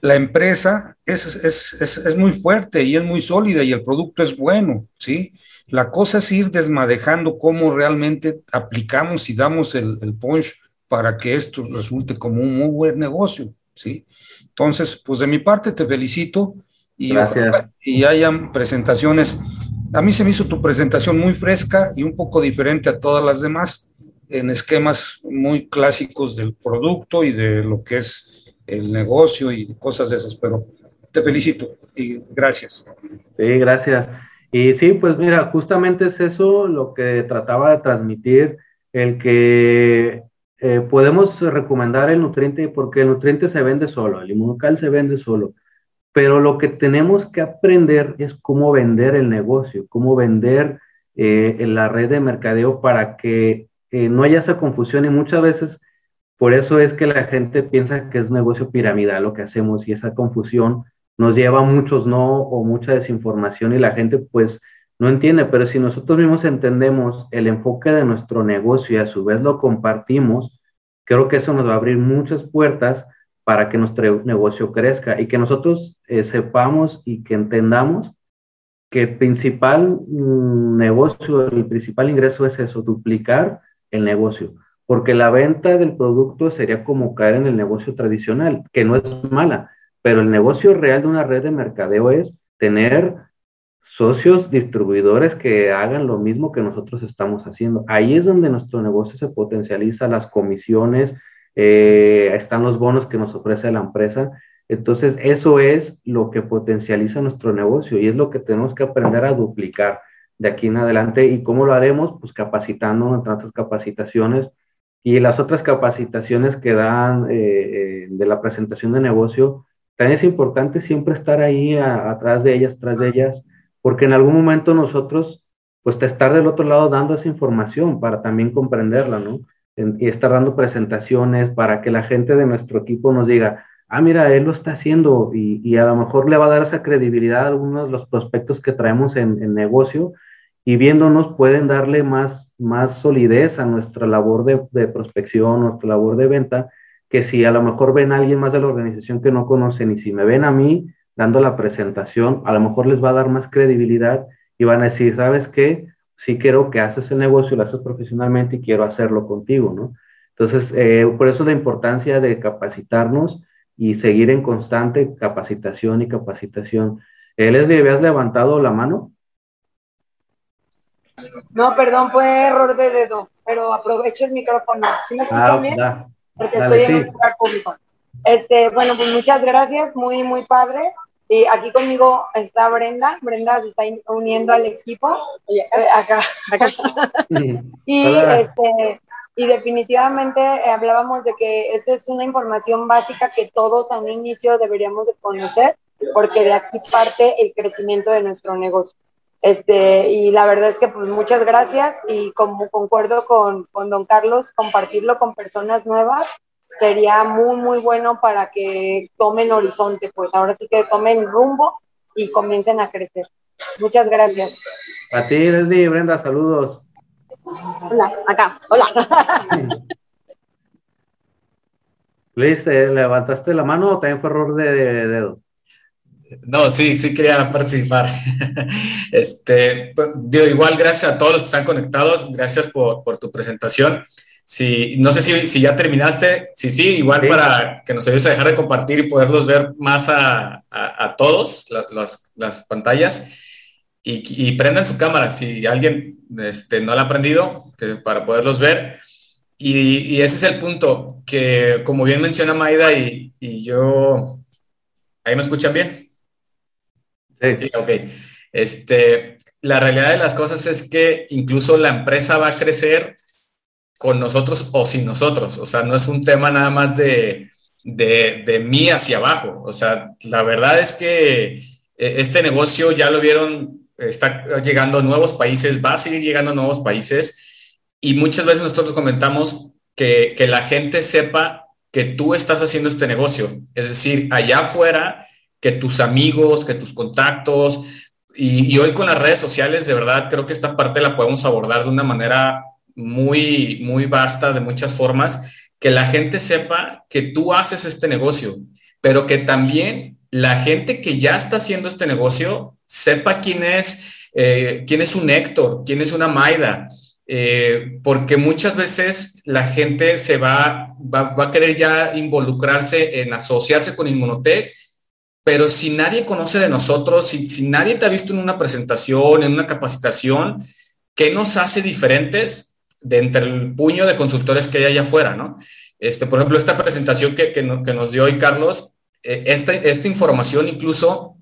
la empresa es, es, muy fuerte y es muy sólida y el producto es bueno, ¿sí? La cosa es ir desmadejando cómo realmente aplicamos y damos el, el punch para que esto resulte como un muy buen negocio, ¿sí? Entonces, pues de mi parte te felicito y, y hayan presentaciones. A mí se me hizo tu presentación muy fresca y un poco diferente a todas las demás, en esquemas muy clásicos del producto y de lo que es el negocio y cosas de esas, pero te felicito y gracias. Sí, gracias. Y sí, pues mira, justamente es eso lo que trataba de transmitir, el que eh, podemos recomendar el nutriente porque el nutriente se vende solo, el inmunocal se vende solo, pero lo que tenemos que aprender es cómo vender el negocio, cómo vender eh, en la red de mercadeo para que eh, no haya esa confusión. Y muchas veces por eso es que la gente piensa que es negocio piramidal lo que hacemos y esa confusión nos lleva muchos no o mucha desinformación y la gente pues no entiende, pero si nosotros mismos entendemos el enfoque de nuestro negocio y a su vez lo compartimos, creo que eso nos va a abrir muchas puertas para que nuestro negocio crezca y que nosotros eh, sepamos y que entendamos que el principal mm, negocio, el principal ingreso es eso, duplicar el negocio. Porque la venta del producto sería como caer en el negocio tradicional, que no es mala, pero el negocio real de una red de mercadeo es tener socios distribuidores que hagan lo mismo que nosotros estamos haciendo. Ahí es donde nuestro negocio se potencializa, las comisiones, eh, están los bonos que nos ofrece la empresa. Entonces, eso es lo que potencializa nuestro negocio y es lo que tenemos que aprender a duplicar de aquí en adelante. ¿Y cómo lo haremos? Pues capacitándonos en tantas capacitaciones, y las otras capacitaciones que dan eh, eh, de la presentación de negocio, también es importante siempre estar ahí atrás de ellas, tras de ellas, porque en algún momento nosotros, pues estar del otro lado dando esa información para también comprenderla, ¿no? y estar dando presentaciones para que la gente de nuestro equipo nos diga, ah, mira, él lo está haciendo y, a lo mejor le va a dar esa credibilidad a algunos de los prospectos que traemos en, en negocio y viéndonos pueden darle más más solidez a nuestra labor de, prospección, nuestra labor de venta, que si a lo mejor ven a alguien más de la organización que no conocen y si me ven a mí dando la presentación, a lo mejor les va a dar más credibilidad y van a decir, ¿sabes qué? Sí quiero que haces el negocio, lo haces profesionalmente y quiero hacerlo contigo, ¿no? Entonces, eh, por eso la importancia de capacitarnos y seguir en constante capacitación y capacitación. Eh, Leslie, ¿habías levantado la mano? No, perdón, fue error de dedo, pero aprovecho el micrófono. ¿Sí me escuchan ah, bien? Porque estoy en un lugar público. Este, bueno, pues muchas gracias, muy, muy padre. Y aquí conmigo está Brenda. Brenda se está uniendo al equipo. Eh, acá, acá. y, este, y definitivamente eh, hablábamos de que esto es una información básica que todos a un inicio deberíamos de conocer, porque de aquí parte el crecimiento de nuestro negocio. Este, y la verdad es que pues muchas gracias y como concuerdo con, con don Carlos, compartirlo con personas nuevas sería muy, muy bueno para que tomen horizonte, pues ahora sí que tomen rumbo y comiencen a crecer. Muchas gracias. A ti, Leslie, Brenda, saludos. Hola, acá, hola. Luis, ¿levantaste la mano o también fue error de dedo? No, sí, sí quería participar. Este, pues, igual gracias a todos los que están conectados, gracias por, tu presentación. si, no sé si, si ya terminaste, si sí, igual para que nos ayudes a dejar de compartir y poderlos ver más a, a, todos, las, las, pantallas, y, y, prendan su cámara si alguien este, no la ha prendido, para poderlos ver. Y, y, ese es el punto, que como bien menciona Maida y, y yo, ¿ahí me escuchan bien? Sí. ok. Este, la realidad de las cosas es que incluso la empresa va a crecer con nosotros o sin nosotros. O sea, no es un tema nada más de, de, de mí hacia abajo. O sea, la verdad es que eh, este negocio ya lo vieron, está llegando a nuevos países, va a seguir llegando a nuevos países y muchas veces nosotros comentamos que, que la gente sepa que tú estás haciendo este negocio. Es decir, allá afuera, que tus amigos, que tus contactos, y, hoy con las redes sociales, de verdad, creo que esta parte la podemos abordar de una manera muy, muy vasta de muchas formas, que la gente sepa que tú haces este negocio, pero que también la gente que ya está haciendo este negocio sepa quién es, eh, quién es un Héctor, quién es una Maida, eh, porque muchas veces la gente se va, va, a querer ya involucrarse en asociarse con Inmunotech, pero si nadie conoce de nosotros, si, si nadie te ha visto en una presentación, en una capacitación, ¿qué nos hace diferentes? de entre el puño de consultores que hay allá afuera, ¿no? Este, por ejemplo, esta presentación que, que, nos dio hoy Carlos, eh, esta, esta, información incluso,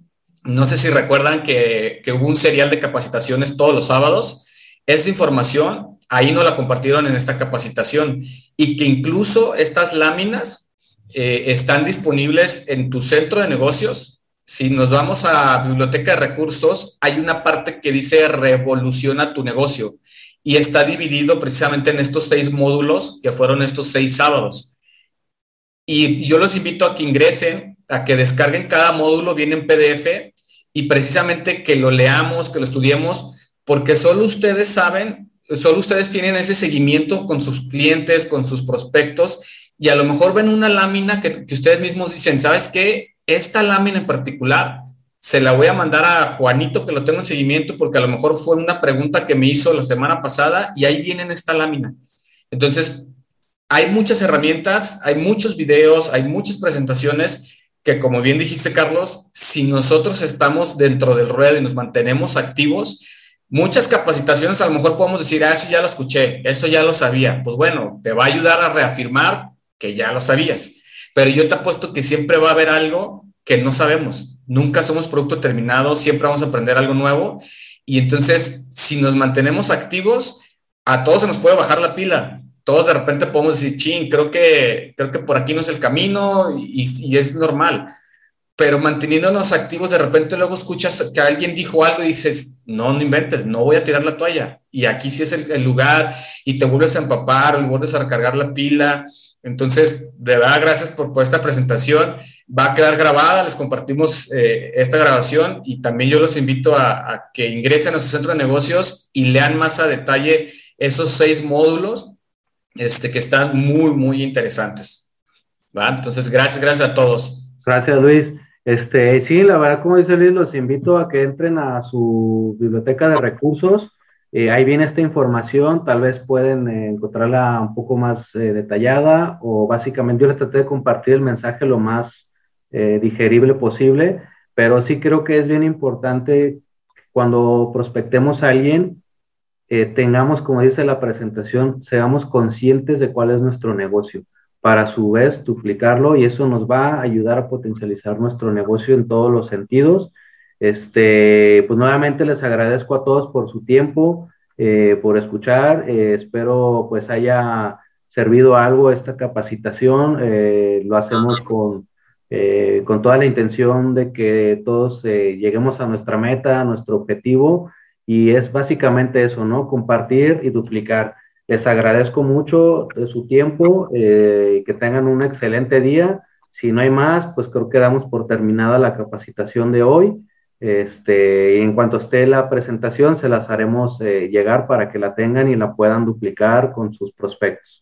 no sé si recuerdan que, que, hubo un serial de capacitaciones todos los sábados, esa información ahí no la compartieron en esta capacitación y que incluso estas láminas eh, están disponibles en tu centro de negocios. Si nos vamos a biblioteca de recursos, hay una parte que dice revoluciona tu negocio y está dividido precisamente en estos seis módulos que fueron estos seis sábados. Y yo los invito a que ingresen, a que descarguen cada módulo, viene en PDF, y precisamente que lo leamos, que lo estudiemos, porque solo ustedes saben, solo ustedes tienen ese seguimiento con sus clientes, con sus prospectos, y a lo mejor ven una lámina que, ustedes mismos dicen, ¿sabes qué? Esta lámina en particular se la voy a mandar a Juanito, que lo tengo en seguimiento, porque a lo mejor fue una pregunta que me hizo la semana pasada y ahí viene en esta lámina. Entonces, hay muchas herramientas, hay muchos videos, hay muchas presentaciones que, como bien dijiste, Carlos, si nosotros estamos dentro del ruedo y nos mantenemos activos, muchas capacitaciones a lo mejor podemos decir, ah, eso ya lo escuché, eso ya lo sabía. Pues bueno, te va a ayudar a reafirmar que ya lo sabías. Pero yo te apuesto que siempre va a haber algo que no sabemos nunca somos producto terminado, siempre vamos a aprender algo nuevo. Y entonces, si nos mantenemos activos, a todos se nos puede bajar la pila. Todos de repente podemos decir, ching, creo que, creo que por aquí no es el camino y, es normal. Pero manteniéndonos activos, de repente luego escuchas que alguien dijo algo y dices, no, no inventes, no voy a tirar la toalla. Y aquí sí es el, lugar y te vuelves a empapar o vuelves a recargar la pila entonces, de verdad, gracias por, esta presentación. Va a quedar grabada, les compartimos eh, esta grabación y también yo los invito a, que ingresen a su centro de negocios y lean más a detalle esos seis módulos este, que están muy, muy interesantes. ¿va? Entonces, gracias, gracias a todos. Gracias, Luis. Este, sí, la verdad, como dice Luis, los invito a que entren a su biblioteca de recursos. Eh, ahí viene esta información, tal vez pueden eh, encontrarla un poco más eh, detallada o básicamente yo les traté de compartir el mensaje lo más digerible posible, pero sí creo que es bien importante cuando prospectemos a alguien, tengamos, como dice la presentación, seamos conscientes de cuál es nuestro negocio para su vez duplicarlo y eso nos va a ayudar a potencializar nuestro negocio en todos los sentidos este, pues nuevamente les agradezco a todos por su tiempo, eh, por escuchar. Eh, espero pues haya servido algo esta capacitación. Eh, lo hacemos con, con toda la intención de que todos lleguemos a nuestra meta, a nuestro objetivo. Y es básicamente eso, ¿no? Compartir y duplicar. Les agradezco mucho su tiempo y que tengan un excelente día. Si no hay más, pues creo que damos por terminada la capacitación de hoy. Este, en cuanto esté la presentación, se las haremos eh, llegar para que la tengan y la puedan duplicar con sus prospectos.